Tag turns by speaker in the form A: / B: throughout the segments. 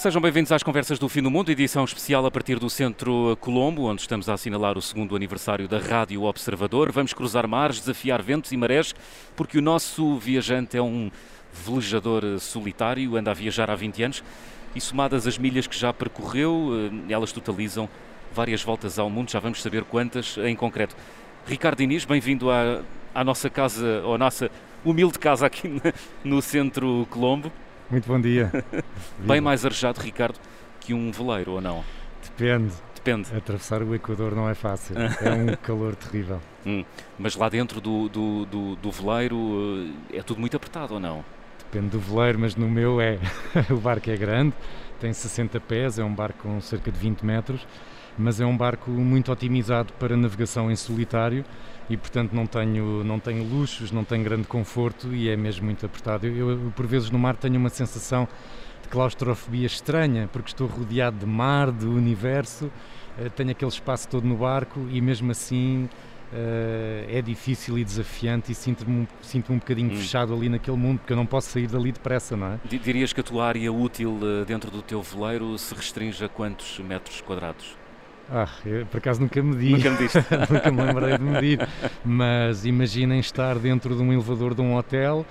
A: Sejam bem-vindos às Conversas do Fim do Mundo, edição especial a partir do Centro Colombo, onde estamos a assinalar o segundo aniversário da Rádio Observador. Vamos cruzar mares, desafiar ventos e marés, porque o nosso viajante é um velejador solitário, anda a viajar há 20 anos e, somadas as milhas que já percorreu, eh, elas totalizam várias voltas ao mundo, já vamos saber quantas em concreto. Ricardo Inês, bem-vindo à, à nossa casa, ou à nossa humilde casa aqui no Centro Colombo.
B: Muito bom dia.
A: Bem mais arejado, Ricardo, que um veleiro, ou não?
B: Depende.
A: Depende.
B: Atravessar o Equador não é fácil. é um calor terrível.
A: Hum, mas lá dentro do, do, do, do, veleiro eh, é tudo muito apertado, ou não?
B: Depende do veleiro, mas no meu é. o barco é grande, tem 60 pés, é um barco com cerca de 20 metros, mas é um barco muito otimizado para navegação em solitário e portanto não tenho, não tenho luxos, não tenho grande conforto e é mesmo muito apertado. Eu, eu, por vezes no mar tenho uma sensação de claustrofobia estranha, porque estou rodeado de mar, de universo, eh, tenho aquele espaço todo no barco e mesmo assim Uh, é difícil e desafiante e sinto-me sinto um bocadinho hum. fechado ali naquele mundo, porque eu não posso sair dali depressa, não é?
A: Dirias que a tua área útil uh, dentro do teu veleiro se restringe a quantos metros quadrados?
B: Ah, eu, por acaso nunca medi.
A: Nunca mediste?
B: nunca me lembrei de medir. Mas imaginem estar dentro de um elevador de um hotel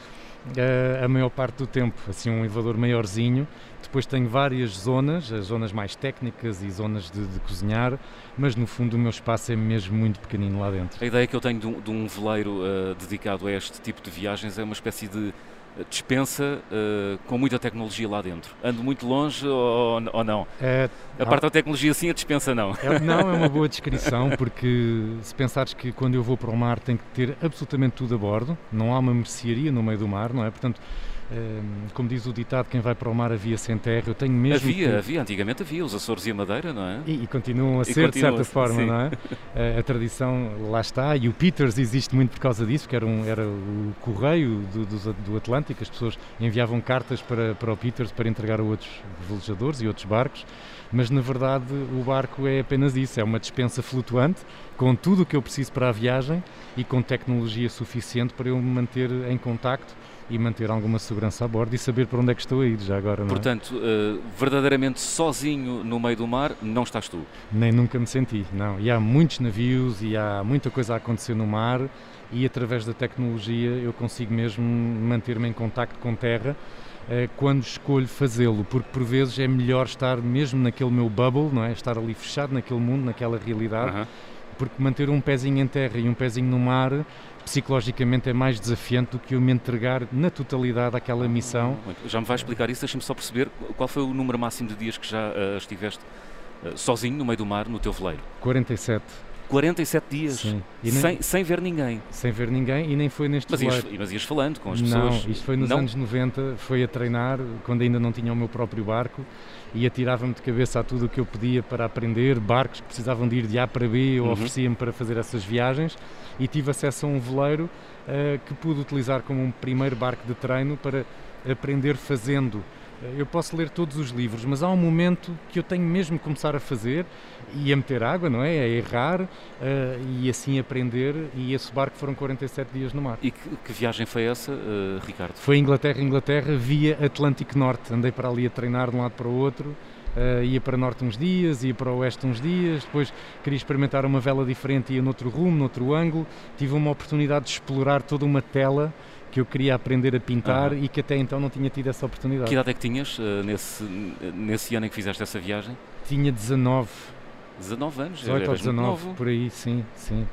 B: uh, a maior parte do tempo. Assim, um elevador maiorzinho. Depois tenho várias zonas, as zonas mais técnicas e zonas de, de, cozinhar, mas no fundo o meu espaço é mesmo muito pequenino lá dentro.
A: A ideia que eu tenho de um, de um veleiro uh, dedicado a este tipo de viagens é uma espécie de dispensa uh, com muita tecnologia lá dentro. Ando muito longe ou, ou não? É, a parte da tecnologia sim, a dispensa não.
B: É, não, é uma boa descrição, porque se pensares que quando eu vou para o mar tem que ter absolutamente tudo a bordo, não há uma mercearia no meio do mar, não é? Portanto, como diz o ditado, quem vai para o mar havia sem terra. Eu tenho mesmo.
A: Havia,
B: que...
A: havia, antigamente havia, os Açores e a Madeira, não é?
B: E, e continuam a e ser, de certa forma, sim. não é? A, a, tradição lá está, e o Peters existe muito por causa disso, que era, um, era o correio do, do, do Atlântico, as pessoas enviavam cartas para, para o Peters para entregar a outros velejadores e outros barcos mas na verdade o barco é apenas isso, é uma dispensa flutuante com tudo o que eu preciso para a viagem e com tecnologia suficiente para eu me manter em contacto e manter alguma segurança a bordo e saber para onde é que estou a ir já agora.
A: É? Portanto, uh, verdadeiramente sozinho no meio do mar, não estás tu?
B: Nem nunca me senti, não. E há muitos navios e há muita coisa a acontecer no mar e através da tecnologia eu consigo mesmo manter-me em contacto com terra uh, quando escolho fazê-lo, porque por vezes é melhor estar mesmo naquele meu bubble, não é? Estar ali fechado naquele mundo, naquela realidade. Uh -huh porque manter um pezinho em terra e um pezinho no mar psicologicamente é mais desafiante do que eu me entregar na totalidade àquela missão.
A: Já me vai explicar isso, deixa-me só perceber qual foi o número máximo de dias que já uh, estiveste uh, sozinho no meio do mar no teu veleiro?
B: 47.
A: 47 dias, Sim. Nem, sem, sem ver ninguém.
B: Sem ver ninguém e nem foi neste
A: mas
B: ias,
A: mas ias falando com as pessoas?
B: Não, isto foi nos não? anos 90, foi a treinar, quando ainda não tinha o meu próprio barco e atirava-me de cabeça a tudo o que eu podia para aprender, barcos que precisavam de ir de A para B, ou uhum. oferecia-me para fazer essas viagens e tive acesso a um veleiro uh, que pude utilizar como um primeiro barco de treino para aprender fazendo eu posso ler todos os livros, mas há um momento que eu tenho mesmo que começar a fazer e a meter água, não é? A errar uh, e assim aprender. E esse barco foram 47 dias no mar.
A: E que, que viagem foi essa, uh, Ricardo?
B: Foi Inglaterra, Inglaterra, via Atlântico Norte. Andei para ali a treinar de um lado para o outro. Uh, ia para norte uns dias, ia para o oeste uns dias, depois queria experimentar uma vela diferente, ia noutro rumo, noutro ângulo. Tive uma oportunidade de explorar toda uma tela que eu queria aprender a pintar uhum. e que até então não tinha tido essa oportunidade.
A: Que idade é que tinhas uh, nesse, nesse ano em que fizeste essa viagem?
B: Tinha 19.
A: 19 anos?
B: 18 ou 19, por aí, sim, sim.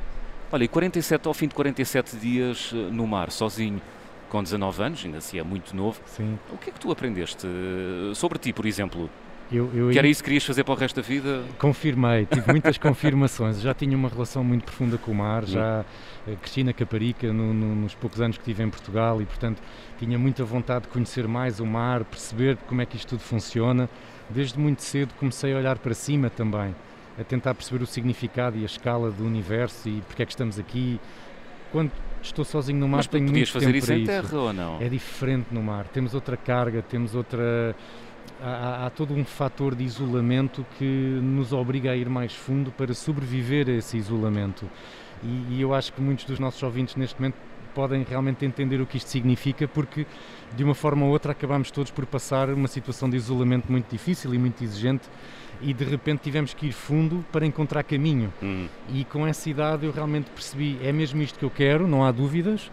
A: Olha, e 47, ao fim de 47 dias uh, no mar, sozinho, com 19 anos, ainda assim é muito novo,
B: sim.
A: o que é que tu aprendeste uh, sobre ti, por exemplo?
B: Eu, eu,
A: que era isso que querias fazer para o resto da vida?
B: Confirmei, tive muitas confirmações. Já tinha uma relação muito profunda com o mar, hum. já eh, cresci na Caparica no, no, nos poucos anos que estive em Portugal e, portanto, tinha muita vontade de conhecer mais o mar, perceber como é que isto tudo funciona. Desde muito cedo comecei a olhar para cima também, a tentar perceber o significado e a escala do universo e porque é que estamos aqui. Quando estou sozinho no mar,
A: Mas
B: tenho
A: muito
B: fazer
A: isso
B: em
A: terra ou não?
B: É diferente no mar. Temos outra carga, temos outra há, há, todo um fator de isolamento que nos obriga a ir mais fundo para sobreviver a esse isolamento. E, e, eu acho que muitos dos nossos ouvintes neste momento podem realmente entender o que isto significa, porque de uma forma ou outra acabamos todos por passar uma situação de isolamento muito difícil e muito exigente e de repente tivemos que ir fundo para encontrar caminho. Hum. E com essa idade eu realmente percebi, é mesmo isto que eu quero, não há dúvidas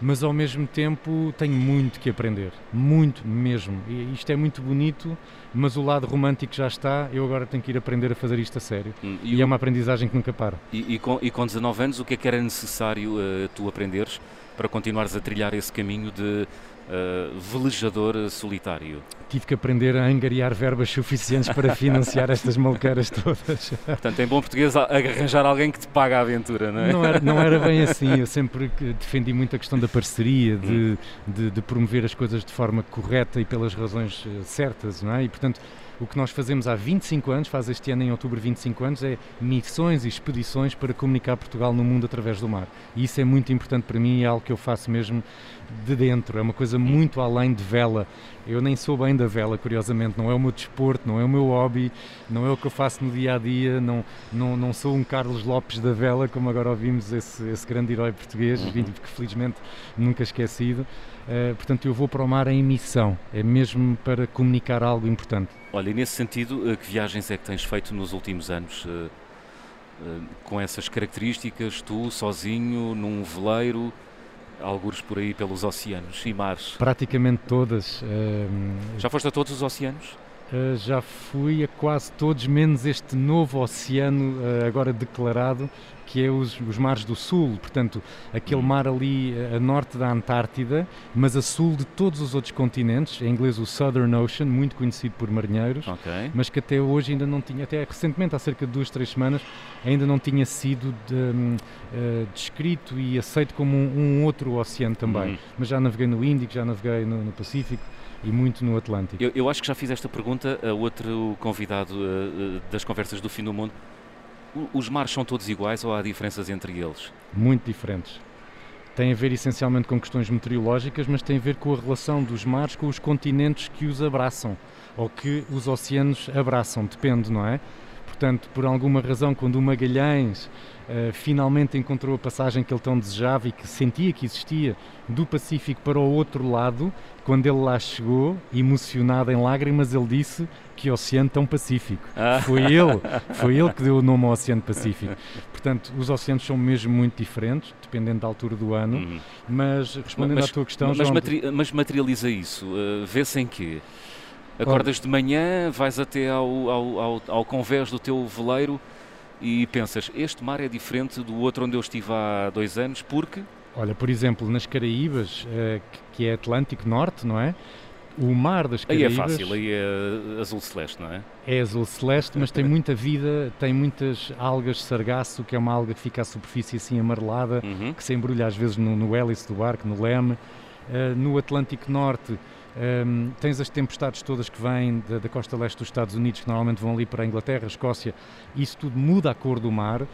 B: mas ao mesmo tempo tenho muito que aprender, muito mesmo. E isto é muito bonito, mas o lado romântico já está, eu agora tenho que ir aprender a fazer isto a sério. Hum, e, e é uma aprendizagem que nunca para.
A: E, e, com, e com 19 anos, o que é que era necessário uh, tu aprenderes para continuares a trilhar esse caminho de uh, velejador solitário?
B: Tive que aprender a angariar verbas suficientes para financiar estas malqueiras todas.
A: Portanto, em bom português, arranjar alguém que te paga a aventura, não é?
B: Não era, não era bem assim. Eu sempre defendi muito a questão da parceria, de, hum. de, de promover as coisas de forma correta e pelas razões eh, certas, não é? E, portanto, o que nós fazemos há 25 anos, faz este ano em outubro 25 anos, é missões e expedições para comunicar Portugal no mundo através do mar. E isso é muito importante para mim e é algo que eu faço mesmo de dentro, é uma coisa muito além de vela. Eu nem sou bem da vela, curiosamente, não é o meu desporto, não é o meu hobby, não é o que eu faço no dia a dia, não, não, não sou um Carlos Lopes da vela, como agora ouvimos esse, esse grande herói português, uhum. que felizmente nunca esquecido. Uh, portanto, eu vou para o mar em missão, é mesmo para comunicar algo importante.
A: Olha, e nesse sentido, eh, que viagens é que tens feito nos últimos anos? Uh, uh, com essas características, tu sozinho, num veleiro, algures por aí pelos oceanos e mares?
B: Praticamente todas.
A: Já foste a todos os oceanos?
B: Uh, já fui a quase todos, menos este novo oceano uh, agora declarado, que é os, os, mares do sul, portanto, aquele hum. mar ali a norte da Antártida, mas a sul de todos os outros continentes, em inglês o Southern Ocean, muito conhecido por marinheiros, okay. mas que até hoje ainda não tinha, até recentemente, há cerca de duas, três semanas, ainda não tinha sido de, uh, descrito e aceito como um, um outro oceano também. Uhum. Mas já naveguei no Índico, já naveguei no, no Pacífico e muito no Atlântico.
A: Eu, eu, acho que já fiz esta pergunta a outro convidado uh, das conversas do fim do mundo. Os mares são todos iguais ou há diferenças entre eles?
B: Muito diferentes. Tem a ver essencialmente com questões meteorológicas, mas tem a ver com a relação dos mares com os continentes que os abraçam ou que os oceanos abraçam, depende, não é? Portanto, por alguma razão, quando o Magalhães uh, finalmente encontrou a passagem que ele tão desejava e que sentia que existia do Pacífico para o outro lado, quando ele lá chegou, emocionado em lágrimas, ele disse que oceano tão pacífico. Ah. Foi ele, foi ele que deu o nome ao Oceano Pacífico. Portanto, os oceanos são mesmo muito diferentes, dependendo da altura do ano, uhum. mas respondendo
A: mas,
B: à tua questão,
A: mas, João, materi mas materializa isso, uh, vê-se em quê? Acordas de manhã, vais até ao, ao, ao, ao convés do teu veleiro e pensas, este mar é diferente do outro onde eu estive há dois anos, porque...
B: Olha, por exemplo, nas Caraíbas, eh, que é Atlântico Norte, não é? O mar das Caraíbas...
A: Aí é fácil, aí é azul celeste, não é?
B: É azul celeste, mas tem muita vida, tem muitas algas sargaço, que é uma alga que fica à superfície assim amarelada, uhum. que se embrulha às vezes no, no hélice do barco, no leme. Uh, no Atlântico Norte um, tens as tempestades todas que vêm da, da, costa leste dos Estados Unidos, que normalmente vão ali para a Inglaterra, a Escócia, isso tudo muda a cor do mar uh,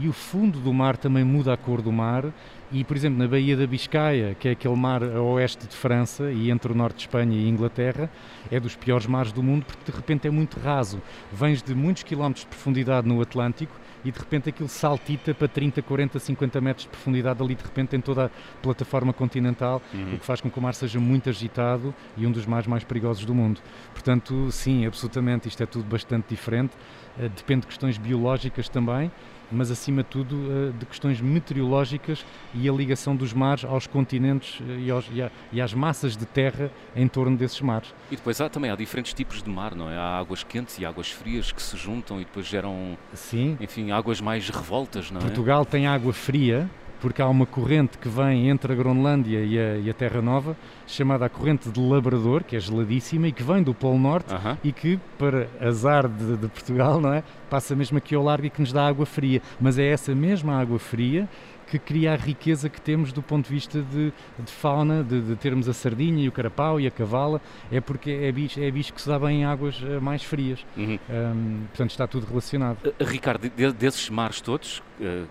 B: e o fundo do mar também muda a cor do mar. E, por exemplo, na Baía da Biscaia, que é aquele mar a oeste de França e entre o norte de Espanha e Inglaterra, é dos piores mares do mundo porque de repente é muito raso. Vens de muitos quilómetros de profundidade no Atlântico e de repente aquilo saltita para 30, 40, 50 metros de profundidade ali de repente em toda a plataforma continental, uhum. o que faz com que o mar seja muito agitado e um dos mares mais perigosos do mundo. Portanto, sim, absolutamente, isto é tudo bastante diferente, uh, depende de questões biológicas também, mas acima de tudo uh, de questões meteorológicas e a ligação dos mares aos continentes uh, e, aos, e, a, e, às massas de terra em torno desses mares.
A: E depois há também há diferentes tipos de mar, não é? Há águas quentes e águas frias que se juntam e depois geram, Sim. enfim, águas mais revoltas, não
B: Portugal é? Portugal tem água fria, porque há uma corrente que vem entre a Groenlândia e a, e a, Terra Nova, chamada a corrente de Labrador, que é geladíssima e que vem do Polo Norte e que, para azar de, de, Portugal, não é? passa mesmo aqui ao largo e que nos dá água fria. Mas é essa mesma água fria que cria a riqueza que temos do ponto de vista de, de fauna, de, de, termos a sardinha e o carapau e a cavala, é porque é bicho, é bicho que se dá bem em águas eh, mais frias. Uhum. Um, portanto, está tudo relacionado.
A: Uh, Ricardo, de, desses mares todos, uh,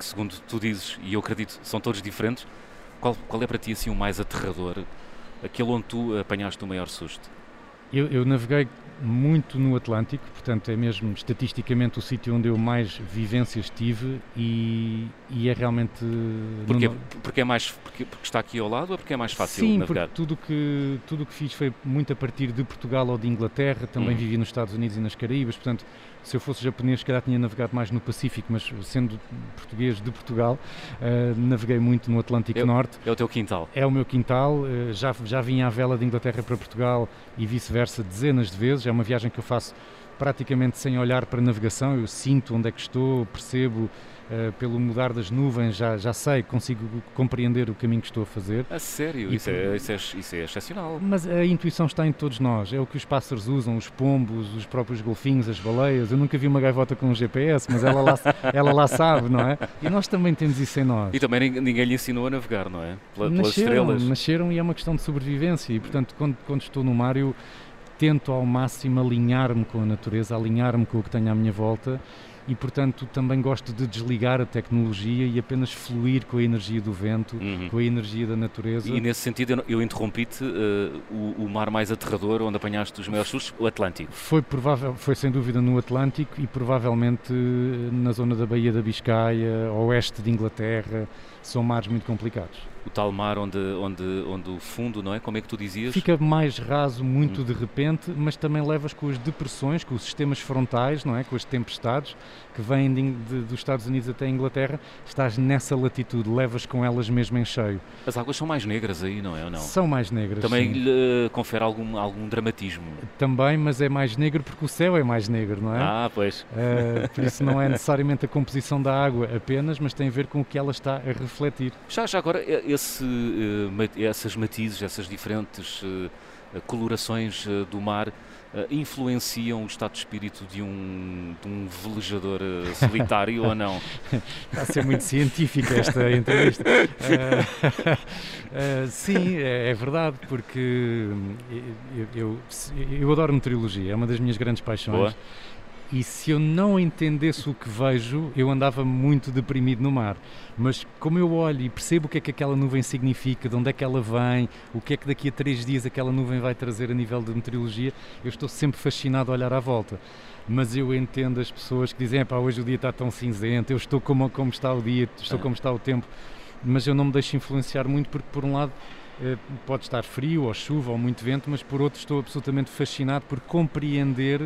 A: que segundo tu dizes, e eu acredito, são todos diferentes, qual, qual é para ti assim o mais aterrador? Aquele onde tu apanhaste o maior susto?
B: Eu, eu naveguei muito no Atlântico, portanto é mesmo estatisticamente o sítio onde eu mais vivências tive e, e é realmente...
A: Porque, no... porque é mais porque, porque, está aqui ao lado ou porque é mais fácil
B: Sim,
A: navegar?
B: Sim, tudo que, tudo que fiz foi muito a partir de Portugal ou de Inglaterra, também hum. vivi nos Estados Unidos e nas Caraíbas, portanto se eu fosse japonês, se calhar tinha navegado mais no Pacífico, mas sendo português de Portugal, uh, naveguei muito no Atlântico
A: é,
B: Norte.
A: É o teu quintal?
B: É o meu quintal. Uh, já, já vim à vela de Inglaterra para Portugal e vice-versa dezenas de vezes. É uma viagem que eu faço praticamente sem olhar para a navegação. Eu sinto onde é que estou, percebo uh, pelo mudar das nuvens, já, já sei, consigo compreender o caminho que estou a fazer.
A: A sério? Isso, é, isso, é, isso é excepcional.
B: Mas a intuição está em todos nós. É o que os pássaros usam, os pombos, os próprios golfinhos, as baleias. Eu nunca vi uma gaivota com um GPS, mas ela lá, ela lá sabe, não é? E nós também temos isso em nós.
A: E também ninguém lhe ensinou a navegar, não é?
B: Pelas nasceram, estrelas. Nasceram e é uma questão de sobrevivência. E, portanto, quando, quando estou no mar, eu tento ao máximo alinhar-me com a natureza, alinhar-me com o que tenho à minha volta e, portanto, também gosto de desligar a tecnologia e apenas fluir com a energia do vento, uhum. com a energia da natureza.
A: E nesse sentido, eu, eu interrompi-te, uh, o, o, mar mais aterrador, onde apanhaste os maiores sustos, o Atlântico.
B: Foi, provável, foi sem dúvida no Atlântico e provavelmente na zona da Baía da Biscaia, oeste de Inglaterra, são mares muito complicados
A: o tal mar onde, onde, onde o fundo, não é? Como é que tu dizias?
B: Fica mais raso muito hum. de repente, mas também levas com as depressões, com os sistemas frontais, não é? Com as tempestades que vêm de, de, dos Estados Unidos até a Inglaterra, estás nessa latitude, levas com elas mesmo em cheio.
A: As águas são mais negras aí, não é? Ou não?
B: São mais negras.
A: Também sim. lhe confere algum, algum dramatismo.
B: Também, mas é mais negro porque o céu é mais negro, não é?
A: Ah, pois.
B: Uh, por isso não é necessariamente a composição da água apenas, mas tem a ver com o que ela está a refletir.
A: Já, já agora, esse, uh, essas matizes, essas diferentes uh, colorações do mar influenciam o estado de espírito de um, de um velejador solitário ou não?
B: Está a ser muito científica esta entrevista. sim, é, é, verdade, porque eu, eu, eu, adoro meteorologia, é uma das minhas grandes paixões. Boa e se eu não entendesse o que vejo, eu andava muito deprimido no mar. Mas como eu olho e percebo o que é que aquela nuvem significa, de onde é que ela vem, o que é que daqui a três dias aquela nuvem vai trazer a nível de meteorologia, eu estou sempre fascinado a olhar à volta. Mas eu entendo as pessoas que dizem, pá, hoje o dia está tão cinzento, eu estou como, como está o dia, estou é. como está o tempo, mas eu não me deixo influenciar muito porque, por um lado, eh, pode estar frio ou chuva ou muito vento, mas por outro estou absolutamente fascinado por compreender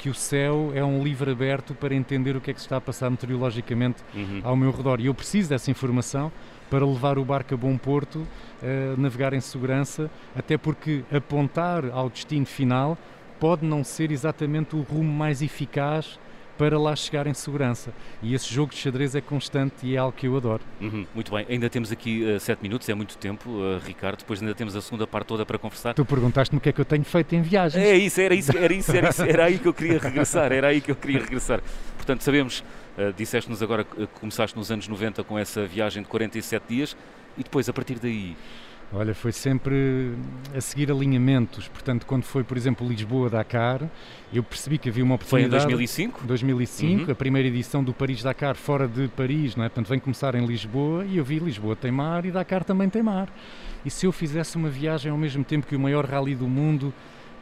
B: que o céu é um livro aberto para entender o que é que se está a passar meteorologicamente uhum. ao meu redor. E eu preciso dessa informação para levar o barco a bom porto, uh, navegar em segurança, até porque apontar ao destino final pode não ser exatamente o rumo mais eficaz para lá chegar em segurança. E esse jogo de xadrez é constante e é algo que eu adoro.
A: Uhum, muito bem, ainda temos aqui uh, sete minutos, é muito tempo, uh, Ricardo. Depois ainda temos a segunda parte toda para conversar.
B: Tu perguntaste-me o que é que eu tenho feito em viagens.
A: É isso, era isso, era isso, era, isso, era aí que eu queria regressar, era aí que eu queria regressar. Portanto, sabemos, uh, disseste-nos agora que começaste nos anos 90 com essa viagem de 47 dias e depois, a partir daí,
B: Olha, foi sempre a seguir alinhamentos. Portanto, quando foi, por exemplo, Lisboa-Dakar, eu percebi que havia uma oportunidade.
A: Foi em 2005?
B: 2005, uhum. a primeira edição do Paris-Dakar fora de Paris, não é? Portanto, vem começar em Lisboa e eu vi Lisboa tem mar e Dakar também tem mar. E se eu fizesse uma viagem ao mesmo tempo que o maior rally do mundo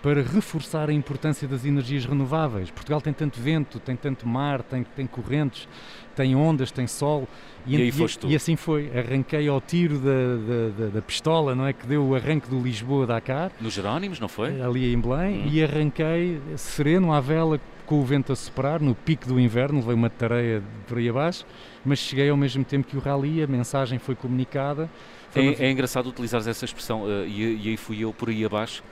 B: para reforçar a importância das energias renováveis. Portugal tem tanto vento, tem tanto mar, tem, tem correntes, tem ondas, tem sol.
A: E, e, e,
B: e assim foi. Arranquei ao tiro da, da, da, pistola, não é? Que deu o arranque do Lisboa-Dakar.
A: Nos Jerónimos, não foi?
B: Ali em Belém. Hum. E arranquei sereno à vela com o vento a soprar, no pico do inverno, levei uma tareia por aí abaixo, mas cheguei ao mesmo tempo que o rally, a mensagem foi comunicada.
A: Foi é, uma... é, engraçado utilizar essa expressão, uh, e, e aí fui eu por aí abaixo,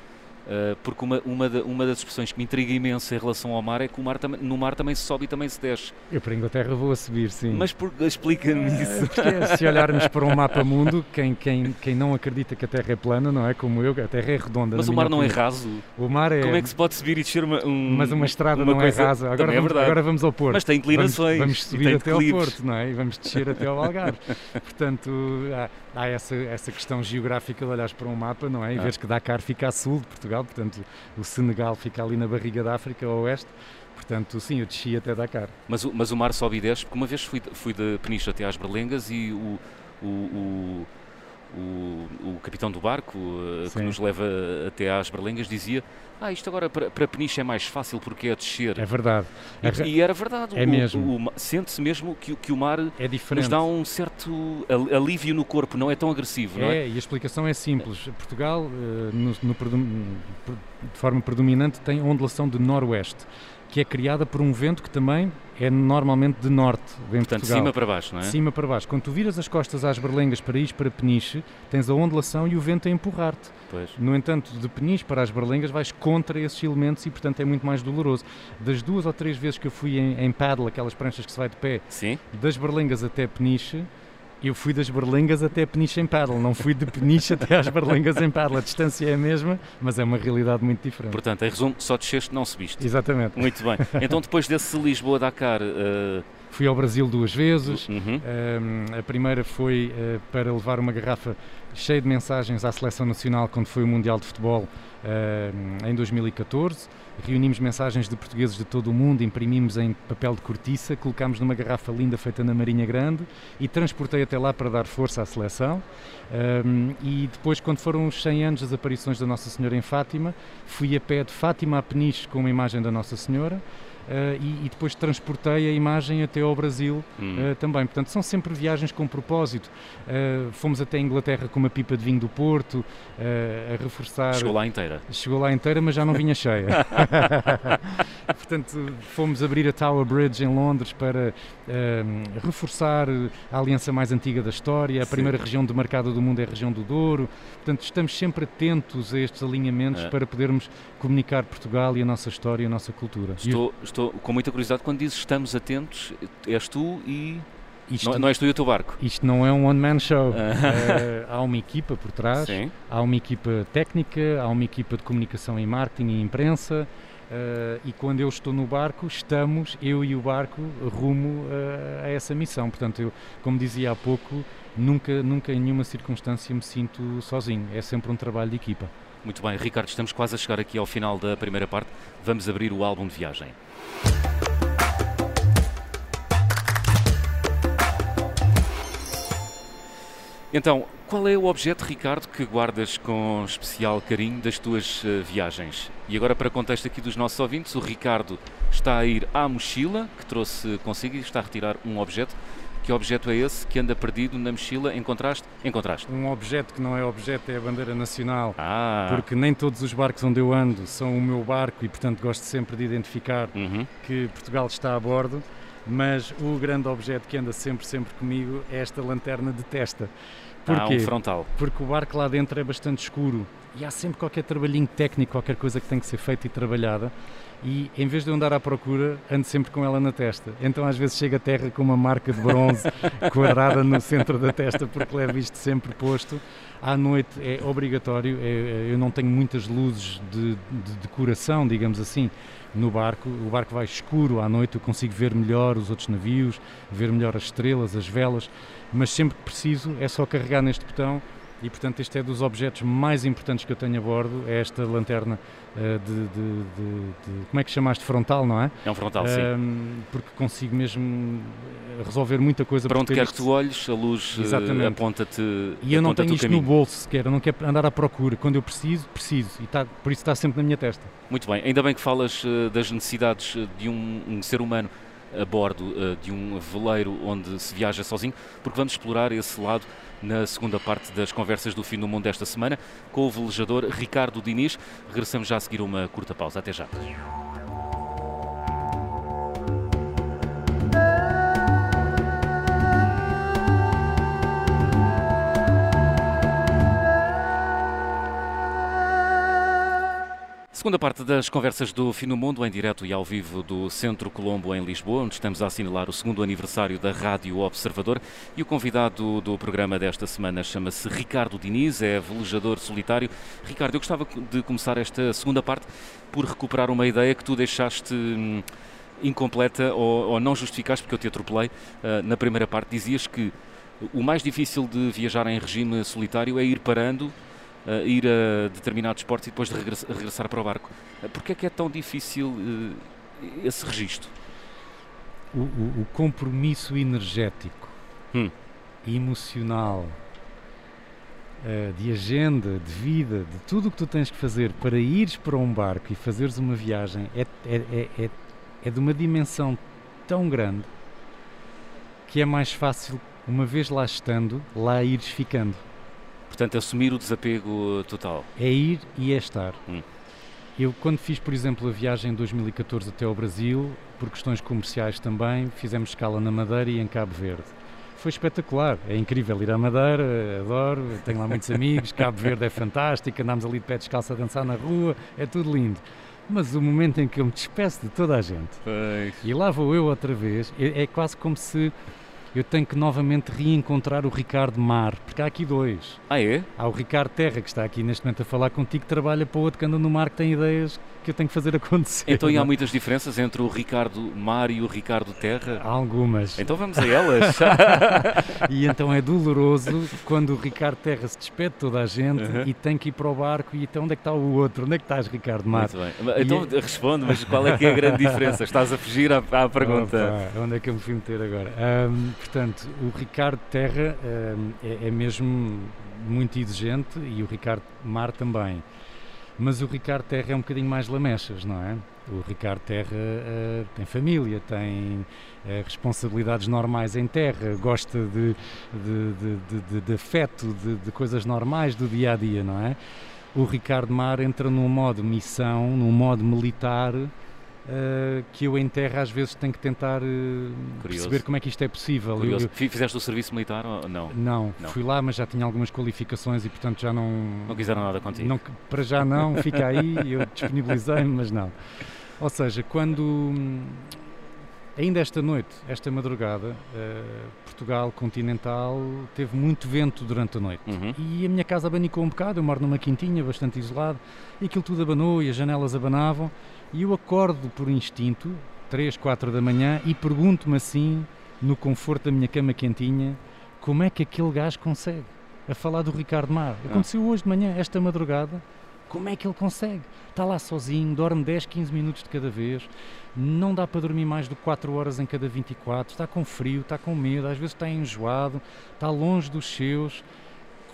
A: Uh, porque uma, uma, uma, das expressões que me intriga imenso em relação ao mar é que o mar tam, no mar também se sobe e também se desce.
B: Eu para a Inglaterra vou a subir, sim.
A: Mas explica-me uh, isso.
B: Porque, se olharmos para um mapa mundo, quem, quem, quem não acredita que a Terra é plana, não é como eu, a Terra é redonda.
A: Mas o mar não é raso.
B: O mar é.
A: Como é que se pode subir e descer uma. Um,
B: mas uma estrada uma não é coisa... é rasa. Agora,
A: é
B: vamos, agora vamos ao Porto.
A: Mas tem inclinações.
B: Vamos, vamos subir até ao Porto, não é? E vamos descer até ao Algarve. Portanto, há, há, essa, essa questão geográfica de olhares para um mapa, não é? E ah. vês que Dakar fica a sul de Portugal, portanto o Senegal fica ali na barriga da África, ao oeste. Portanto, sim, eu desci até Dakar.
A: Mas, mas o mar sobe e desce, porque uma vez fui, fui da Peniche até às Berlengas e o, o, o o, o capitão do barco uh, que nos leva até às Berlengas dizia ah, isto agora para, para Peniche é mais fácil porque é a descer.
B: É verdade.
A: E, e era verdade.
B: É
A: o,
B: mesmo.
A: Sente-se mesmo que, que o mar
B: é diferente.
A: nos dá um certo alívio no corpo, não é tão agressivo, não é?
B: É, e a explicação é simples. Portugal, uh, no, no, de forma predominante, tem ondulação de noroeste que é criada por um vento que também é normalmente de norte, vem
A: Portanto,
B: Portugal.
A: cima para baixo, não é?
B: Cima para baixo. Quando tu viras as costas às berlengas para ir para Peniche, tens a ondulação e o vento a empurrar-te. No entanto, de Peniche para as berlengas vais contra esses elementos e, portanto, é muito mais doloroso. Das duas ou três vezes que eu fui em, em paddle, aquelas pranchas que se vai de pé,
A: Sim.
B: das berlengas até Peniche, eu fui das Berlengas até Peniche em paddle, não fui de Peniche até às Berlengas em paddle. A distância é a mesma, mas é uma realidade muito diferente.
A: Portanto, em resumo, só desceste, não subiste.
B: Exatamente.
A: Muito bem. Então, depois desse Lisboa-Dakar... Uh...
B: Fui ao Brasil duas vezes.
A: Uhum.
B: Uh, a primeira foi uh, para levar uma garrafa cheia de mensagens à Seleção Nacional quando foi o Mundial de Futebol em 2014 reunimos mensagens de portugueses de todo o mundo, imprimimos em papel de cortiça, colocámos numa garrafa linda feita na Marinha Grande e transportei até lá para dar força à seleção. Um, e depois, quando foram os 100 anos das aparições da Nossa Senhora em Fátima, fui a pé de Fátima a Peniche com uma imagem da Nossa Senhora Uh, e, e, depois transportei a imagem até ao Brasil hum. uh, também. Portanto, são sempre viagens com propósito. Uh, fomos até a Inglaterra com uma pipa de vinho do Porto a reforçar.
A: Chegou lá inteira.
B: Chegou lá inteira, mas já não vinha cheia. Portanto, fomos abrir a Tower Bridge em Londres para reforçar a aliança mais antiga da história. A primeira Sim. região demarcada do mundo é a região do Douro. Portanto, estamos sempre atentos a estes alinhamentos é. para podermos comunicar Portugal e a nossa história e a nossa cultura.
A: Estou, estou com muita curiosidade quando dizes estamos atentos, és tu e isto, não, não, és tu e o teu barco.
B: Isto não é um one-man show. uh, há uma equipa por trás,
A: Sim.
B: há uma equipa técnica, há uma equipa de comunicação e marketing e imprensa. Uh, e quando eu estou no barco, estamos, eu e o barco, rumo uh, a essa missão. Portanto, eu, como dizia há pouco, nunca, nunca em nenhuma circunstância me sinto sozinho. É sempre um trabalho de equipa.
A: Muito bem, Ricardo, estamos quase a chegar aqui ao final da primeira parte. Vamos abrir o álbum de viagem. Então, qual é o objeto, Ricardo, que guardas com especial carinho das tuas uh, viagens? E agora, para contexto aqui dos nossos ouvintes, o Ricardo está a ir à mochila que trouxe consigo e está a retirar um objeto. Que objeto é esse que anda perdido na mochila? Encontraste? Encontraste.
B: Um objeto que não é objeto, é a bandeira nacional.
A: Ah.
B: Porque nem todos os barcos onde eu ando são o meu barco e, portanto, gosto sempre de identificar
A: uhum.
B: que Portugal está a bordo. Mas o grande objeto que anda sempre, sempre comigo é esta lanterna de testa.
A: Porquê? Ah, um frontal.
B: Porque o barco lá dentro é bastante escuro e há sempre qualquer trabalhinho técnico, qualquer coisa que tem que ser feita e trabalhada e em vez de eu andar à procura, ando sempre com ela na testa. Então às vezes chego à terra com uma marca de bronze quadrada no centro da testa porque levo isto sempre posto. À noite é obrigatório, é, é, eu não tenho muitas luzes de, de decoração, digamos assim, no barco. O barco vai escuro à noite, eu consigo ver melhor os outros navios, ver melhor as estrelas, as velas, mas sempre que preciso é só carregar neste botão e portanto este é dos objetos mais importantes que eu tenho a bordo, é esta lanterna uh, de, de, de, de, como é que chamaste? Frontal, não é?
A: É um frontal, uh, sim.
B: Porque consigo mesmo resolver muita coisa.
A: Para onde quer que tu olhes, a luz eh, aponta-te
B: E eu não tenho isto no bolso sequer, eu não quero andar à procura. Quando eu preciso, preciso. E está, por isso está sempre na minha testa.
A: Muito bem, ainda bem que falas das necessidades de um, um ser humano a bordo uh, de um veleiro onde se viaja sozinho, porque vamos explorar esse lado na segunda parte das conversas do Fim do Mundo desta semana com o velejador Ricardo Diniz. Regressamos já a seguir uma curta pausa. Até já. Segunda parte das conversas do Fim do Mundo, em direto e ao vivo do Centro Colombo, em Lisboa, onde estamos a assinalar o segundo aniversário da Rádio Observador. E o convidado do programa desta semana chama-se Ricardo Diniz, é velejador solitário. Ricardo, eu gostava de começar esta segunda parte por recuperar uma ideia que tu deixaste hum, incompleta ou, ou, não justificaste, porque eu te atropelei. Uh, na primeira parte dizias que o mais difícil de viajar em regime solitário é ir parando uh, ir a determinado esporte e depois de regressar, regressar para o barco. Uh, Porquê é que é tão difícil uh, esse registro?
B: O, o, o compromisso energético,
A: hum.
B: emocional uh, de agenda, de vida, de tudo o que tu tens que fazer para ires para um barco e fazeres uma viagem é, é, é, é, é de uma dimensão tão grande que é mais fácil, uma vez lá estando, lá ires ficando.
A: Portanto, assumir o desapego total.
B: É ir e é estar. Hum. Eu, quando fiz, por exemplo, a viagem em 2014 até ao Brasil, por questões comerciais também, fizemos escala na Madeira e em Cabo Verde. Foi espetacular, é incrível ir à Madeira, adoro, tenho lá muitos amigos, Cabo Verde é fantástico, andámos ali de pé descalço a dançar na rua, é tudo lindo. Mas o momento em que eu me despeço de toda a gente
A: pois.
B: e lá vou eu outra vez, é, é quase como se eu tenho que novamente reencontrar o Ricardo Mar, porque há aqui dois.
A: Ah, é?
B: Há o Ricardo Terra, que está aqui neste momento a falar contigo, que trabalha para o outro que anda no mar, que tem ideias que eu tenho que fazer acontecer.
A: Então, e há muitas diferenças entre o Ricardo Mar e o Ricardo Terra?
B: Há algumas.
A: Então vamos a elas.
B: e então é doloroso quando o Ricardo Terra se despede de toda a gente uhum. e tem que ir para o barco e então onde é que está o outro? Onde é que estás, Ricardo Mar?
A: Muito bem. Então e... responde, mas qual é que é a grande diferença? Estás a fugir à, à pergunta.
B: Opa, onde é que eu me fui meter agora? Um, portanto, o Ricardo Terra um, é, é mesmo muito exigente e o Ricardo Mar também. Mas o Ricardo Terra é um bocadinho mais lamechas, não é? O Ricardo Terra uh, tem família, tem uh, responsabilidades normais em terra, gosta de, de, de, de, de afeto, de, de coisas normais do dia a dia, não é? O Ricardo Mar entra num modo missão, num modo militar, Uh, que eu em terra às vezes tenho que tentar uh, perceber como é que isto é possível.
A: Eu, eu, Fizeste o serviço militar ou não?
B: não? não? fui lá, mas já tinha algumas qualificações e portanto já não.
A: Não quiseram nada contigo?
B: Não, para já não, fica aí, eu disponibilizei-me, mas não. Ou seja, quando. Ainda esta noite, esta madrugada, uh, Portugal continental teve muito vento durante a noite uhum. e a minha casa abanicou um bocado. Eu moro numa quintinha bastante isolado e aquilo tudo abanou e as janelas abanavam. E eu acordo por instinto, 3, 4 da manhã, e pergunto-me assim, no conforto da minha cama quentinha, como é que aquele gajo consegue? A falar do Ricardo Mar. Ah. Aconteceu hoje de manhã, esta madrugada. Como é que ele consegue? Está lá sozinho, dorme 10, 15 minutos de cada vez, não dá para dormir mais de 4 horas em cada 24, está com frio, está com medo, às vezes está enjoado, está longe dos seus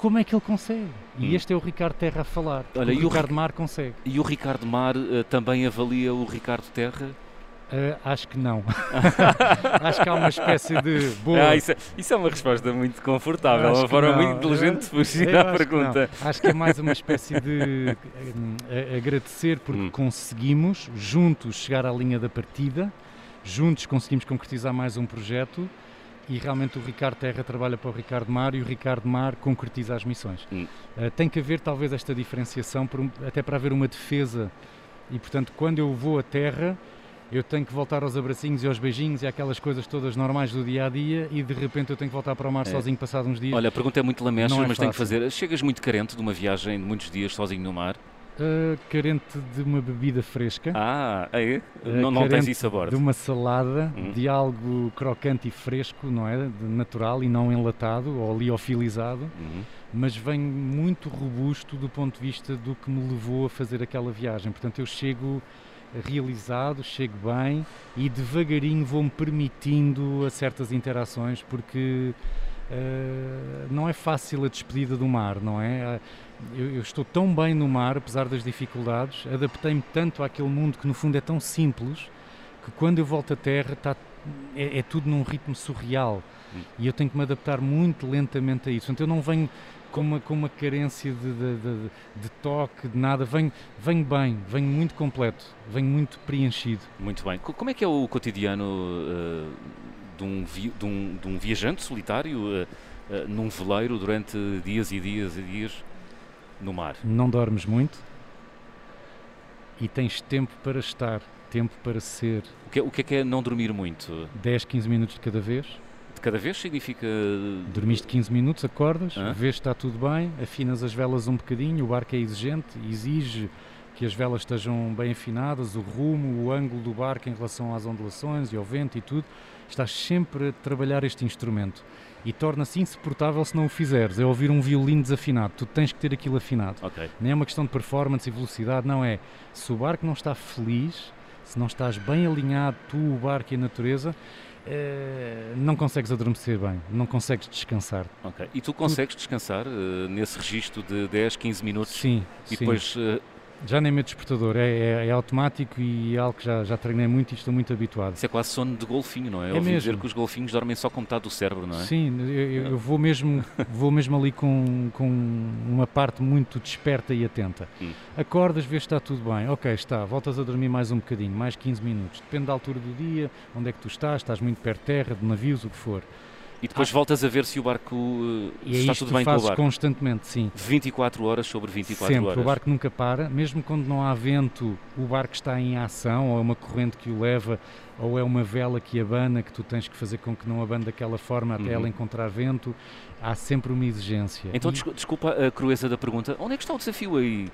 B: como é que ele consegue? E hum. este é o Ricardo Terra a falar. Olha, o Ricardo o Mar consegue.
A: E o Ricardo Mar uh, também avalia o Ricardo Terra?
B: Uh, acho que não. acho que há uma espécie de boa.
A: Ah, isso, é, isso, é, uma resposta muito confortável, acho uma forma muito inteligente de fugir à pergunta.
B: Que acho que é mais uma espécie de uh, agradecer porque hum. conseguimos juntos chegar à linha da partida, juntos conseguimos concretizar mais um projeto e realmente o Ricardo Terra trabalha para o Ricardo Mar e o Ricardo Mar concretiza as missões. Hum. Uh, tem que haver talvez esta diferenciação, um, até para haver uma defesa. E portanto, quando eu vou à terra, eu tenho que voltar aos abracinhos e aos beijinhos e aquelas coisas todas normais do dia a dia e de repente eu tenho que voltar para o mar é. sozinho passado uns dias.
A: Olha, a pergunta é muito lamecha, é mas tenho que fazer. Chegas muito carente de uma viagem de muitos dias sozinho no mar?
B: Uh, carente de uma bebida fresca.
A: Ah, é? Não, não tens isso a bordo?
B: De uma salada, hum. de algo crocante e fresco, não é? De natural e não enlatado ou liofilizado, hum. mas vem muito robusto do ponto de vista do que me levou a fazer aquela viagem. Portanto, eu chego realizado, chego bem e devagarinho vou-me permitindo a certas interações porque uh, não é fácil a despedida do mar, não é? Eu, eu, estou tão bem no mar, apesar das dificuldades, adaptei-me tanto àquele mundo que no fundo é tão simples, que quando eu volto à Terra está, é, é tudo num ritmo surreal. Hum. E eu tenho que me adaptar muito lentamente a isso. Então eu não venho com uma, com uma carência de, de, de, de toque, de nada. Venho, venho bem, venho muito completo, venho muito preenchido.
A: Muito bem. Como é que é o cotidiano uh, de, um vi, de, um, de, um viajante solitário uh, uh, num veleiro durante dias e dias e dias? No mar?
B: Não dormes muito e tens tempo para estar, tempo para ser.
A: O que, é, o que é que é não dormir muito?
B: 10, 15 minutos de cada vez.
A: De cada vez significa.
B: Dormiste 15 minutos, acordas, Hã? vês que está tudo bem, afinas as velas um bocadinho, o barco é exigente, exige que as velas estejam bem afinadas, o rumo, o ângulo do barco em relação às ondulações e ao vento e tudo. Estás sempre a trabalhar este instrumento e torna-se insuportável se não o fizeres. É ouvir um violino desafinado. Tu tens que ter aquilo afinado.
A: Okay.
B: Nem é uma questão de performance e velocidade, não é. Se o barco não está feliz, se não estás bem alinhado, tu, o barco e a natureza, eh, não consegues adormecer bem, não consegues descansar.
A: Ok. E tu consegues descansar uh, nesse registro de 10, 15 minutos?
B: Sim.
A: E
B: sim.
A: depois uh,
B: já nem meto despertador, é, é, é, automático e é algo que já, já treinei muito e estou muito habituado.
A: Isso é quase sono de golfinho, não é?
B: é
A: Ouvi
B: mesmo.
A: dizer que os golfinhos dormem só com metade do cérebro, não é?
B: Sim, eu, eu vou, mesmo, vou mesmo ali com, com uma parte muito desperta e atenta. Hum. Acordas, vês que está tudo bem, ok, está, voltas a dormir mais um bocadinho, mais 15 minutos, depende da altura do dia, onde é que tu estás, estás muito perto de terra, de navios, o que for.
A: E depois ah. voltas a ver se o barco uh,
B: e é
A: está tudo bem
B: com o
A: barco.
B: constantemente, sim.
A: 24 horas sobre 24
B: Sempre,
A: horas.
B: o barco nunca para, mesmo quando não há vento, o barco está em ação, ou é uma corrente que o leva, ou é uma vela que abana, que tu tens que fazer com que não abane daquela forma até uhum. ela encontrar vento. Há sempre uma exigência.
A: Então, e... desculpa a crueza da pergunta, onde é que está o desafio aí?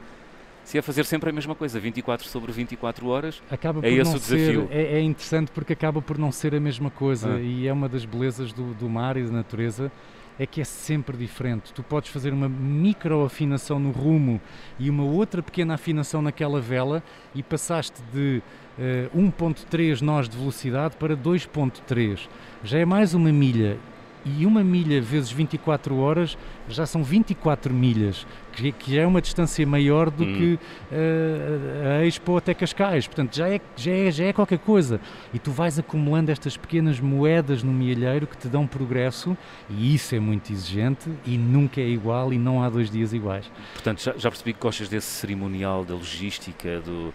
A: Se é fazer sempre a mesma coisa, 24 sobre 24 horas,
B: acaba
A: é esse o desafio.
B: Ser, é, é, interessante porque acaba por não ser a mesma coisa ah. e é uma das belezas do, do mar e da natureza é que é sempre diferente. Tu podes fazer uma micro afinação no rumo e uma outra pequena afinação naquela vela e passaste de uh, 1.3 nós de velocidade para 2.3. Já é mais uma milha e uma milha vezes 24 horas já são 24 milhas, que, que é uma distância maior do hum. que uh, a Expo até Cascais. Portanto, já é, já, é, já é qualquer coisa. E tu vais acumulando estas pequenas moedas no milheiro que te dão progresso, e isso é muito exigente e nunca é igual e não há dois dias iguais.
A: Portanto, já, já percebi que gostas desse cerimonial da logística, do.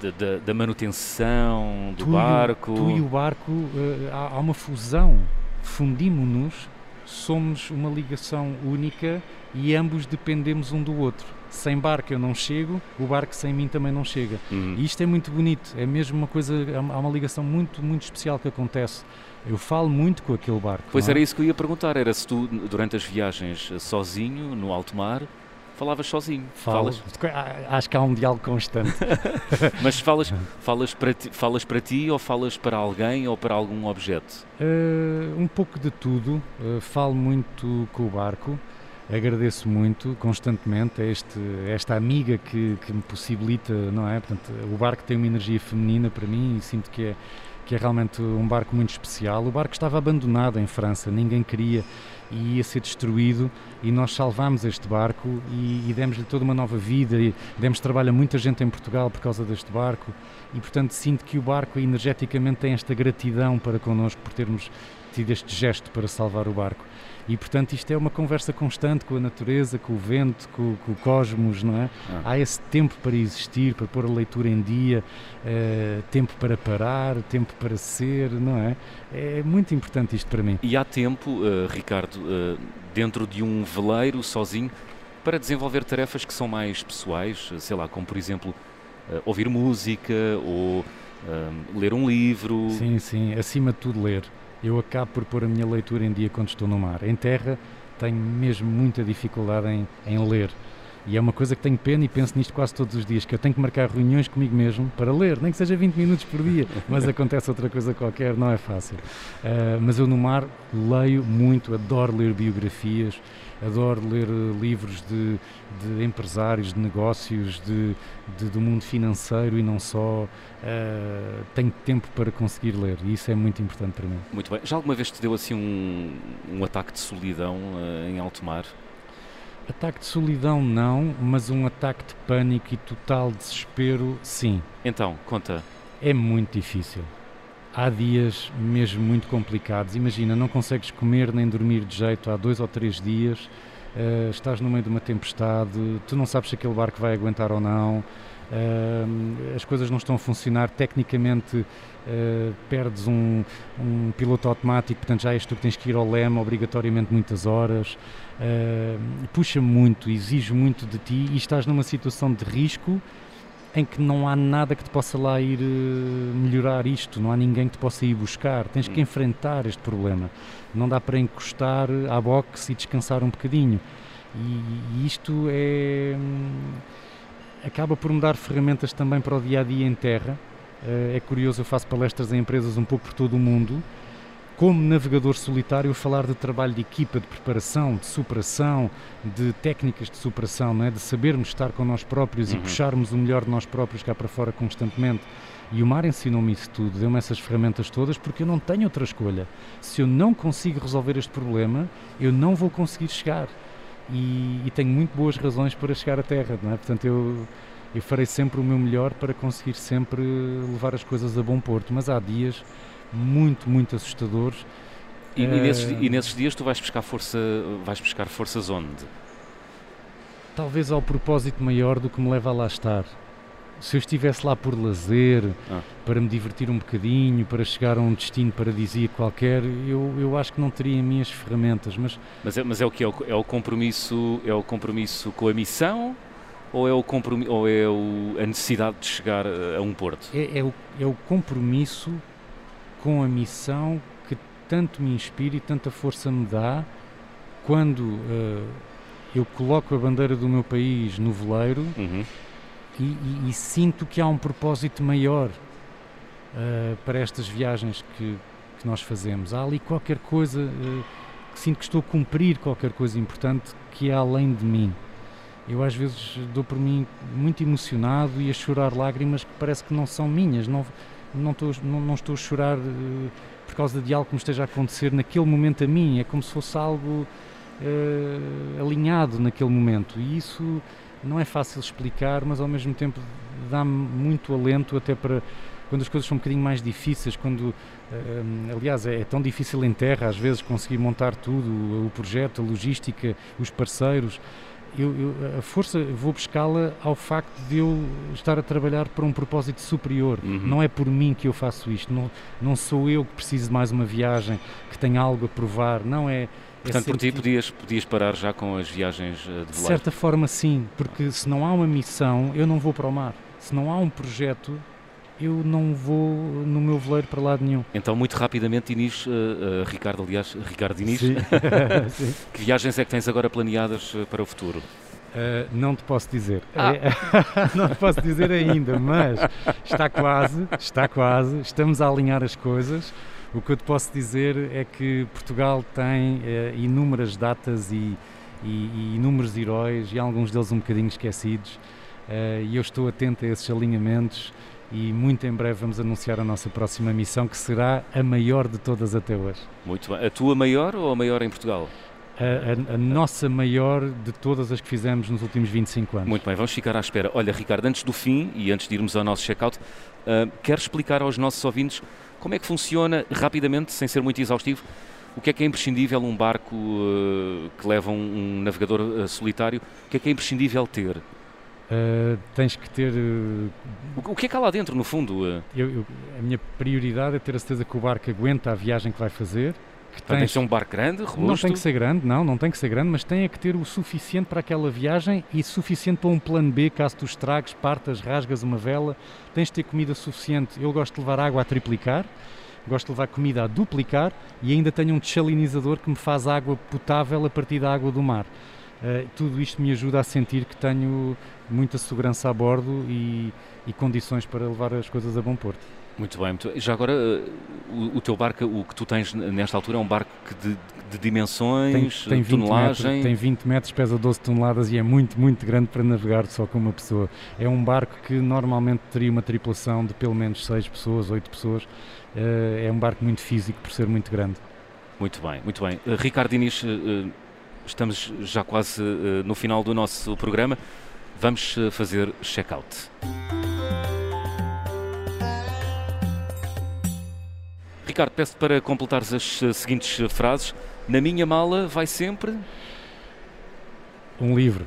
A: Da, da, da, manutenção do
B: tu
A: barco.
B: E o, tu e o barco, uh, há, há uma fusão fundimos-nos, somos uma ligação única e ambos dependemos um do outro. Sem barco eu não chego, o barco sem mim também não chega. Uhum. E isto é muito bonito, é mesmo uma coisa, há uma ligação muito, muito especial que acontece. Eu falo muito com aquele barco.
A: Pois
B: é?
A: era isso que eu ia perguntar, era se tu, durante as viagens sozinho, no alto mar, falavas sozinho.
B: Falo. Falas... Acho que há um diálogo constante.
A: Mas falas, falas, para ti, falas para ti ou falas para alguém ou para algum objeto?
B: Uh, um pouco de tudo. Uh, falo muito com o barco. Agradeço muito constantemente a este, esta amiga que, que me possibilita, não é? Portanto, o barco tem uma energia feminina para mim e sinto que é que é realmente um barco muito especial. O barco estava abandonado em França, ninguém queria e ia ser destruído e nós salvámos este barco e, e demos-lhe toda uma nova vida e demos trabalho a muita gente em Portugal por causa deste barco e portanto sinto que o barco energeticamente tem esta gratidão para connosco por termos tido este gesto para salvar o barco. E portanto isto é uma conversa constante com a natureza, com o vento, com, com o cosmos, não é? Ah. Há esse tempo para existir, para pôr a leitura em dia, uh, tempo para parar, tempo para ser, não é? É muito importante isto para mim.
A: E há tempo, uh, Ricardo, uh, dentro de um veleiro, sozinho, para desenvolver tarefas que são mais pessoais, sei lá, como por exemplo ouvir música ou ler um livro.
B: Sim, sim, acima de tudo ler eu acabo por pôr a minha leitura em dia quando estou no mar. Em terra tenho mesmo muita dificuldade em, em ler. E é uma coisa que tenho pena e penso nisto quase todos os dias, que eu tenho que marcar reuniões comigo mesmo para ler, nem que seja 20 minutos por dia, mas acontece outra coisa qualquer, não é fácil. Uh, mas eu no mar leio muito, adoro ler biografias, adoro ler eh, livros de, de empresários, de negócios, de, de, do mundo financeiro e não só. Uh, tenho tempo para conseguir ler e isso é muito importante para mim.
A: Muito bem. Já alguma vez te deu assim um, um ataque de solidão uh, em alto mar?
B: Ataque de solidão não, mas um ataque de pânico e total desespero sim.
A: Então, conta.
B: É muito difícil há dias mesmo muito complicados. Imagina, não consegues comer nem dormir de jeito há dois ou três dias, uh, estás no meio de uma tempestade, tu não sabes se aquele barco vai aguentar ou não, uh, as coisas não estão a funcionar, tecnicamente uh, perdes um, um, piloto automático, portanto já és tu que tens que ir ao leme obrigatoriamente muitas horas, puxa muito, exige muito de ti e estás numa situação de risco em que não há nada que te possa lá ir uh, melhorar isto, não há ninguém que te possa ir buscar, tens que hum. enfrentar este problema. Não dá para encostar à boxe e descansar um bocadinho. E, e isto é. Hum, acaba por me dar ferramentas também para o dia a dia em terra. Uh, é curioso, eu faço palestras em empresas um pouco por todo o mundo como navegador solitário, falar de trabalho de equipa, de preparação, de superação, de técnicas de superação, não é? de sabermos estar com nós próprios
A: Uhum.
B: e puxarmos o melhor de nós próprios cá para fora constantemente. E o mar ensinou-me isso tudo, deu-me essas ferramentas todas porque eu não tenho outra escolha. Se eu não consigo resolver este problema, eu não vou conseguir chegar. E, e tenho muito boas razões para chegar à Terra, não é? Portanto, eu, eu farei sempre o meu melhor para conseguir sempre levar as coisas a bom porto. Mas há dias muito, muito assustadores.
A: E, e
B: Eh,
A: nesses, e nesses dias tu vais buscar força, vais buscar forças onde?
B: talvez ao propósito maior do que me leva a lá estar. Se eu estivesse lá por lazer,
A: Ah.
B: para me divertir um bocadinho, para chegar a um destino paradisíaco qualquer, eu, eu acho que não teria as ferramentas, mas
A: Mas é, mas é o que é o, é o compromisso é o compromisso com a missão ou é o compromisso ou é o- a necessidade de chegar a, a um porto?
B: é, é o, é o compromisso com a missão que tanto me inspira e tanta força me dá quando eh, eu coloco a bandeira do meu país no veleiro
A: Uhum.
B: e, e- e sinto que há um propósito maior eh, para estas viagens que, que nós fazemos. Há ali qualquer coisa eh, que sinto que estou a cumprir qualquer coisa importante que é além de mim. Eu às vezes dou por mim muito emocionado e a chorar lágrimas que parece que não são minhas. Não, não, estou, não, não estou a chorar eh, por causa de algo que me esteja a acontecer naquele momento a mim. É como se fosse algo eh, alinhado naquele momento. E isso não é fácil explicar, mas ao mesmo tempo dá-me muito alento até para quando as coisas são um bocadinho mais difíceis, quando, eh, aliás, é, é tão difícil em terra às vezes conseguir montar tudo, o projeto, a logística, os parceiros. Eu, eu- a força vou buscá-la ao facto de eu estar a trabalhar para um propósito superior.
A: Uhum.
B: Não é por mim que eu faço isto, não, não sou eu que preciso de mais uma viagem, que tenho algo a provar, não é. é
A: Portanto, por ti
B: sentir-
A: podias, podias parar já com as viagens eh, de
B: de
A: veleiro.
B: certa forma, sim, porque se não há uma missão, eu não vou para o mar. Se não há um projeto, eu não vou no meu veleiro para lado nenhum.
A: Então, muito rapidamente, Inês, eh, eh, Ricardo, aliás, Ricardo Inês,
B: Sim. Sim.
A: que viagens é que tens agora planeadas eh, para o futuro?
B: Uh, não te posso dizer.
A: Ah.
B: É- não te posso dizer ainda, mas está quase, está quase. Estamos a alinhar as coisas. O que eu te posso dizer é que Portugal tem eh, inúmeras datas e, e, e inúmeros heróis, e alguns deles um bocadinho esquecidos. Eh, e eu estou atento a esses alinhamentos e muito em breve vamos anunciar a nossa próxima missão, que será a maior de todas até hoje.
A: Muito bem. A tua maior ou a maior em Portugal?
B: A, a- a nossa maior de todas as que fizemos nos últimos 25 anos.
A: Muito bem, vamos ficar à espera. Olha, Ricardo, antes do fim e antes de irmos ao nosso check-out, uh, queres explicar aos nossos ouvintes como é que funciona, rapidamente, sem ser muito exaustivo, o que é que é imprescindível um barco uh, que leva um, um navegador uh, solitário, o que é que é imprescindível ter?
B: Uh, tens que ter. uh,
A: O, que é que há lá dentro, no fundo? Uh,
B: eu- eu- a minha prioridade é ter a certeza que o barco aguenta a viagem que vai fazer. Que
A: portanto, tem que ser um barco grande, robusto?
B: não tem que ser grande, não, não tem que ser grande, mas tem é que ter o suficiente para aquela viagem e suficiente para um plano B, caso tu estragues, partas, rasgas uma vela. Tens de ter comida suficiente. Eu gosto de levar água a triplicar, gosto de levar comida a duplicar e ainda tenho um desalinizador que me faz água potável a partir da água do mar. Uh, tudo isto me ajuda a sentir que tenho muita segurança a bordo e, e condições para levar as coisas a bom porto.
A: Muito bem. Já agora, uh, o, o teu barco, o que tu tens nesta altura, é um barco que de, de
B: Tem,
A: dimensões,
B: tem, 20
A: tonelagem...
B: metros, tem 20 metros, pesa 12 toneladas e é muito, muito grande para navegar só com uma pessoa. É um barco que normalmente teria uma tripulação de pelo menos 6 pessoas, 8 pessoas. Uh, é um barco muito físico por ser muito grande.
A: Muito bem, muito bem. Ricardo Inês, estamos já quase uh, no final do nosso programa. Vamos uh, fazer check-out. Ricardo, peço para completares as uh, seguintes frases. Na minha mala vai sempre
B: Um livro.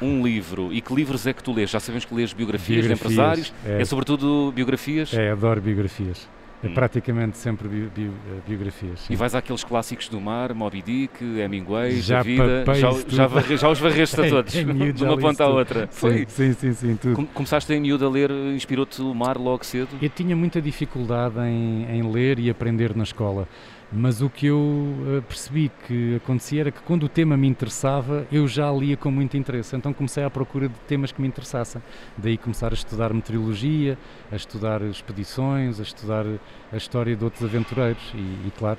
A: um livro. E que livros é que tu lês? Já sabemos que lês biografias, de
B: Biografias,
A: empresários.
B: É,
A: É sobretudo biografias?
B: é, adoro biografias. É
A: Hum.
B: praticamente sempre bi- bi- eh, biografias. sim.
A: E vais àqueles clássicos do mar, Moby Dick, Hemingway,
B: Já
A: da vida, já, já, varre- já os varreste a
B: Em-
A: todos,
B: em miúdo
A: de uma ponta à outra. Foi.
B: Sim, sim, sim, tudo.
A: Com- Começaste em miúdo a ler, inspirou-te o mar logo cedo?
B: Eu tinha muita dificuldade em, em ler e aprender na escola. Mas o que eu eh, percebi que acontecia era que quando o tema me interessava, eu já lia com muito interesse. Então comecei à procura de temas que me interessassem. Daí começar a estudar meteorologia, a estudar expedições, a estudar a história de outros aventureiros e, e claro,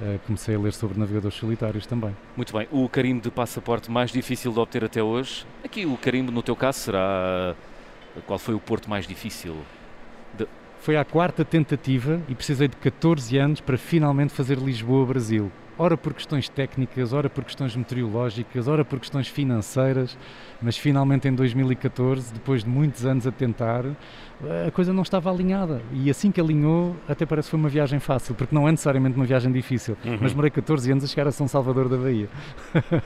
B: eh, comecei a ler sobre navegadores solitários também.
A: Muito bem. O carimbo de passaporte mais difícil de obter até hoje? Aqui o carimbo, no teu caso, será. Qual foi o porto mais difícil?
B: Foi a quarta tentativa e precisei de 14 anos para finalmente fazer Lisboa-Brasil. Ora por questões técnicas, ora por questões meteorológicas, ora por questões financeiras, mas finalmente em 2014, depois de muitos anos a tentar, a coisa não estava alinhada. E assim que alinhou, até parece que foi uma viagem fácil, porque não é necessariamente uma viagem difícil. Uhum. Mas demorei 14 anos a chegar a São Salvador da Bahia.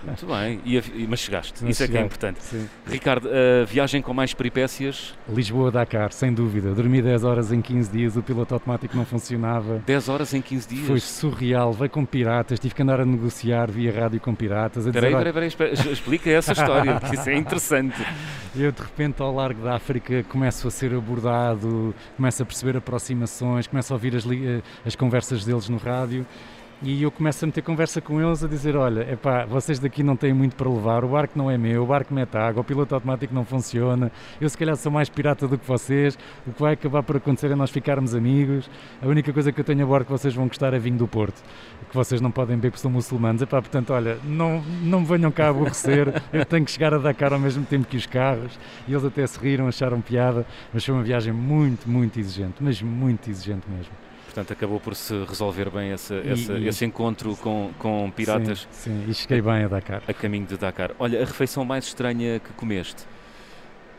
A: Muito bem, e, mas chegaste. Mas Isso cheguei. é que é importante. Sim. Ricardo, a viagem com mais peripécias?
B: Lisboa-Dakar, sem dúvida. Dormi 10 horas em 15 dias, o piloto automático não funcionava.
A: 10 horas em 15 dias?
B: Foi surreal. Veio com piratas, tive que andar a negociar via rádio com piratas.
A: Espera aí, espera aí, explica essa história, porque isso é interessante.
B: Eu, de repente, ao largo da África, começo a ser abordado, começo a perceber aproximações, começo a ouvir as, as conversas deles no rádio e eu começo a meter conversa com eles a dizer, olha, epá, vocês daqui não têm muito para levar, o barco não é meu, o barco mete água, o piloto automático não funciona, eu se calhar sou mais pirata do que vocês, o que vai acabar por acontecer é nós ficarmos amigos, a única coisa que eu tenho a bordo que vocês vão gostar é vinho do Porto, que vocês não podem beber porque são muçulmanos, epá, portanto, olha, não, não me venham cá aborrecer, eu tenho que chegar a Dakar ao mesmo tempo que os carros, e eles até se riram, acharam piada, mas foi uma viagem muito, muito exigente, mas muito exigente mesmo
A: portanto acabou por se resolver bem essa, e, essa, e, esse encontro com, com piratas.
B: Sim, sim, e cheguei bem a Dakar.
A: A caminho de Dakar. Olha, a refeição mais estranha que comeste?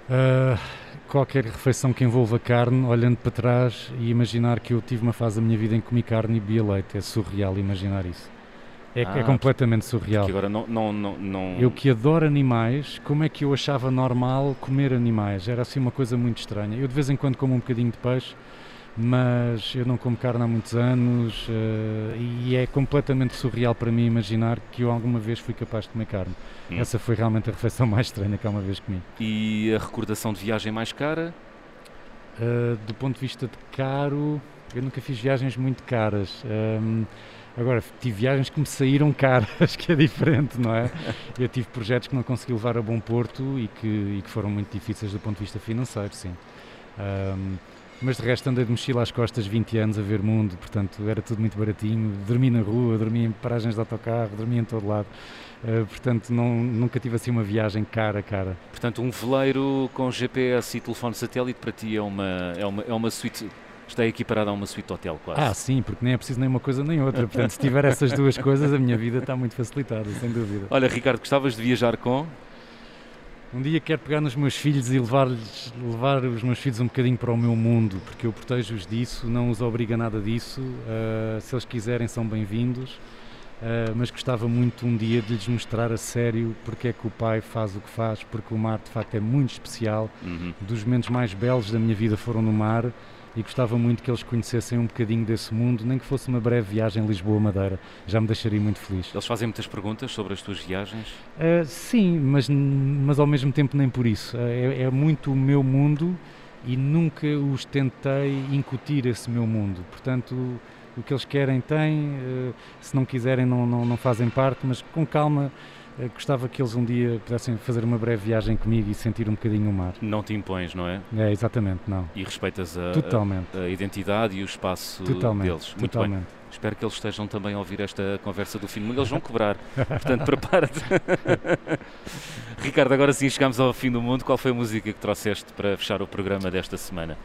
B: Uh, qualquer refeição que envolva carne, olhando para trás e imaginar que eu tive uma fase da minha vida em que comi carne e bebia leite. É surreal imaginar isso. É, é ah, é completamente surreal.
A: agora não, não, não, não,
B: Eu que adoro animais, como é que eu achava normal comer animais? Era assim uma coisa muito estranha. Eu de vez em quando como um bocadinho de peixe, mas eu não como carne há muitos anos uh, e é completamente surreal para mim imaginar que eu alguma vez fui capaz de comer carne. Hum. Essa foi realmente a refeição mais estranha que alguma vez comi.
A: E a recordação de viagem mais cara?
B: Uh, do ponto de vista de caro, eu nunca fiz viagens muito caras. Um, agora, tive viagens que me saíram caras, que é diferente, não é? Eu tive projetos que não consegui levar a bom porto e que, e que foram muito difíceis do ponto de vista financeiro, sim. Um, mas de resto andei de mochila às costas 20 anos a ver mundo, portanto era tudo muito baratinho. Dormi na rua, dormi em paragens de autocarro, dormi em todo lado. Uh, portanto, não, nunca tive assim uma viagem cara a cara.
A: Portanto, um veleiro com GPS e telefone satélite para ti é uma, é uma, é uma suíte. Está equiparado a uma suíte hotel, quase.
B: Ah, sim, porque nem é preciso nem uma coisa nem outra. Portanto, se tiver essas duas coisas, a minha vida está muito facilitada, sem dúvida.
A: Olha, Ricardo, gostavas de viajar com?
B: Um dia quero pegar nos meus filhos e levar, levar os meus filhos um bocadinho para o meu mundo, porque eu protejo-os disso, não os obriga a nada disso. Uh, se eles quiserem, são bem-vindos. Uh, mas gostava muito um dia de lhes mostrar a sério porque é que o pai faz o que faz, porque o mar de facto é muito especial. Uhum. Dos momentos mais belos da minha vida foram no mar e gostava muito que eles conhecessem um bocadinho desse mundo, nem que fosse uma breve viagem Lisboa-Madeira. Já me deixaria muito feliz.
A: Eles fazem muitas perguntas sobre as tuas viagens?
B: Uh, sim, mas, mas ao mesmo tempo nem por isso. Uh, é, é muito o meu mundo e nunca os tentei incutir esse meu mundo. Portanto, o que eles querem têm, uh, se não quiserem não, não, não fazem parte, mas com calma eh, gostava que eles um dia pudessem fazer uma breve viagem comigo e sentir um bocadinho o mar.
A: Não te impões, não é?
B: É, exatamente, não.
A: E respeitas a, totalmente. a, a identidade e o espaço
B: totalmente,
A: deles.
B: Muito totalmente.
A: bem. Espero que eles estejam também a ouvir esta conversa do fim do mundo. Eles vão cobrar, portanto prepara-te. Ricardo, agora sim chegamos ao fim do mundo. Qual foi a música que trouxeste para fechar o programa desta semana?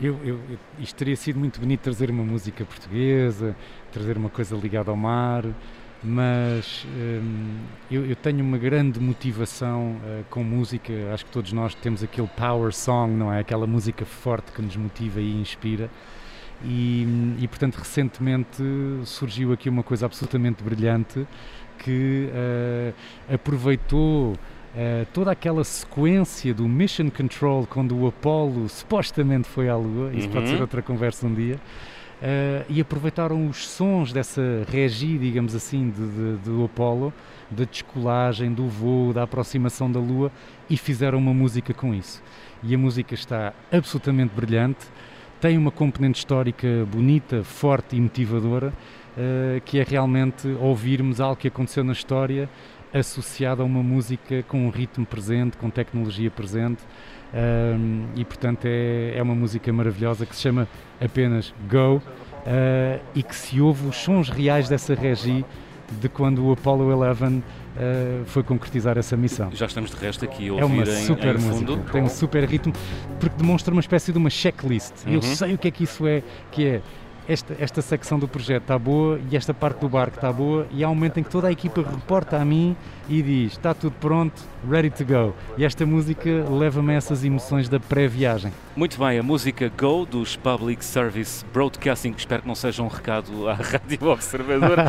B: Eu, eu, isto teria sido muito bonito trazer uma música portuguesa, trazer uma coisa ligada ao mar, mas hum, eu, eu, tenho uma grande motivação uh, com música. Acho que todos nós temos aquele power song, não é? Aquela música forte que nos motiva e inspira. E, e portanto, recentemente surgiu aqui uma coisa absolutamente brilhante que uh, aproveitou Uh, toda aquela sequência do Mission Control quando o Apollo supostamente foi à Lua, isso uhum. pode ser outra conversa um dia, uh, e aproveitaram os sons dessa regi, digamos assim, de, de, do Apollo, da descolagem, do voo, da aproximação da Lua e fizeram uma música com isso. E a música está absolutamente brilhante, tem uma componente histórica bonita, forte e motivadora, uh, que é realmente ouvirmos algo que aconteceu na história associado a uma música com um ritmo presente, com tecnologia presente. Um, e portanto é, é uma música maravilhosa que se chama apenas Go uh, e que se ouve os sons reais dessa regi de quando o Apollo 11 uh, foi concretizar essa missão.
A: Já estamos de resto aqui a
B: ouvir É uma
A: em,
B: super
A: em
B: música,
A: fundo.
B: tem um super ritmo, porque demonstra uma espécie de uma checklist. Uhum. Eu sei o que é que isso é, que é esta, esta secção do projeto está boa e esta parte do barco está boa e há um momento em que toda a equipa reporta a mim e diz está tudo pronto, ready to go. E esta música leva-me a essas emoções da pré-viagem.
A: Muito bem, a música Go dos Public Service Broadcasting, espero que não seja um recado à Rádio Observadora,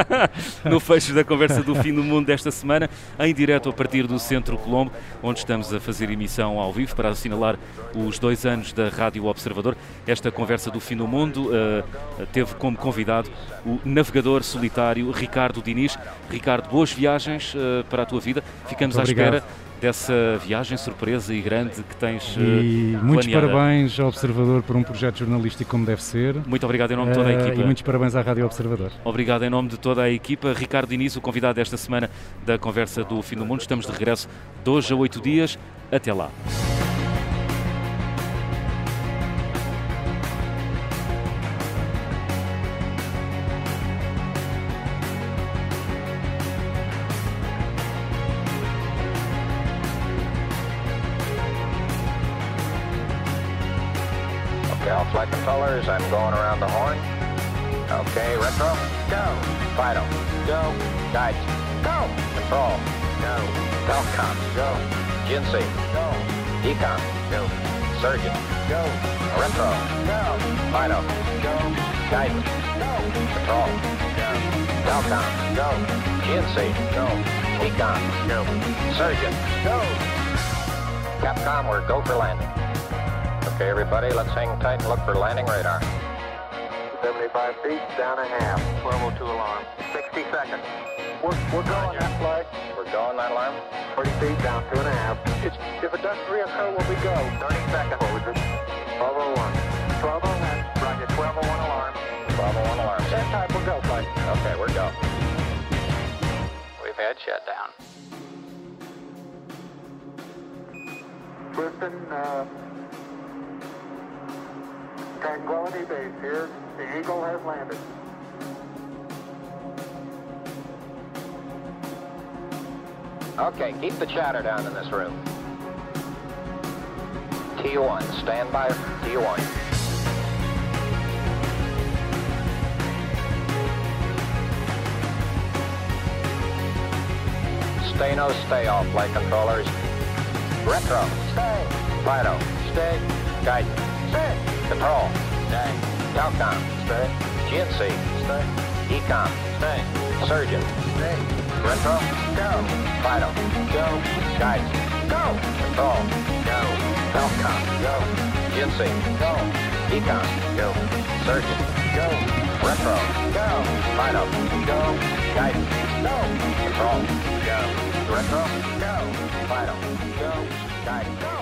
A: no fecho da conversa do fim do mundo desta semana, em direto a partir do Centro Colombo, onde estamos a fazer emissão ao vivo para assinalar os dois anos da Rádio Observador. Esta conversa do fim do mundo uh, teve como convidado o navegador solitário Ricardo Diniz. Ricardo, boas viagens uh, para a tua vida. Ficamos à espera dessa viagem surpresa e grande que tens
B: E uh, muitos parabéns ao Observador por um projeto jornalístico como deve ser.
A: Muito obrigado em nome de toda a equipa.
B: E muitos parabéns à Rádio Observador.
A: Obrigado em nome de toda a equipa. Ricardo Diniz, o convidado desta semana da conversa do Fim do Mundo. Estamos de regresso de hoje a oito dias. Até lá.
C: Controllers. I'm going around the horn. Okay, retro. Go. Fido. Go. Guidance. Go. Control. Go. Telcom. Go. GNC. Go. Econ. Go. Surgeon. Go. Retro. Go. Fido. Go. Guidance. Go. Control. Go. Telcom. Go. GNC. Go. Econ. Go. Surgeon. Go. Capcom, we're go for landing. Okay, everybody, let's hang tight and look for landing radar. 75 feet, down a half. 1202 alarm. 60 seconds. We're, we're going that flight. We're going that alarm. 30 feet, down two and a half. It's, if it doesn't reoccur, will we go? 30 seconds. Forward. 1201. 1201. Roger, 1201 alarm. 1201 alarm. That time, we'll go, flight. Okay, we're go. We've had shutdown. Listen, uh, Tranquility Base here. The Eagle has landed. Okay, keep the chatter down in this room. T1, stand by T1. Stay no stay off, flight controllers. Retro, stay. Fido, stay. Guidance, stay. Control. Stay. Telcom. Stay. GNC. Stay. Ecom. Stay. Surgeon. Stay. Retro. Go. Fido. Go. Guidance. Go. Control. Go. Telcom. Go. GNC. Go. Ecom. Go. Surgeon. Go. Retro. Go. Fido. Go. Guidance. Go. Control. Go. Retro. Go. Fido. Go. Guidance. Go.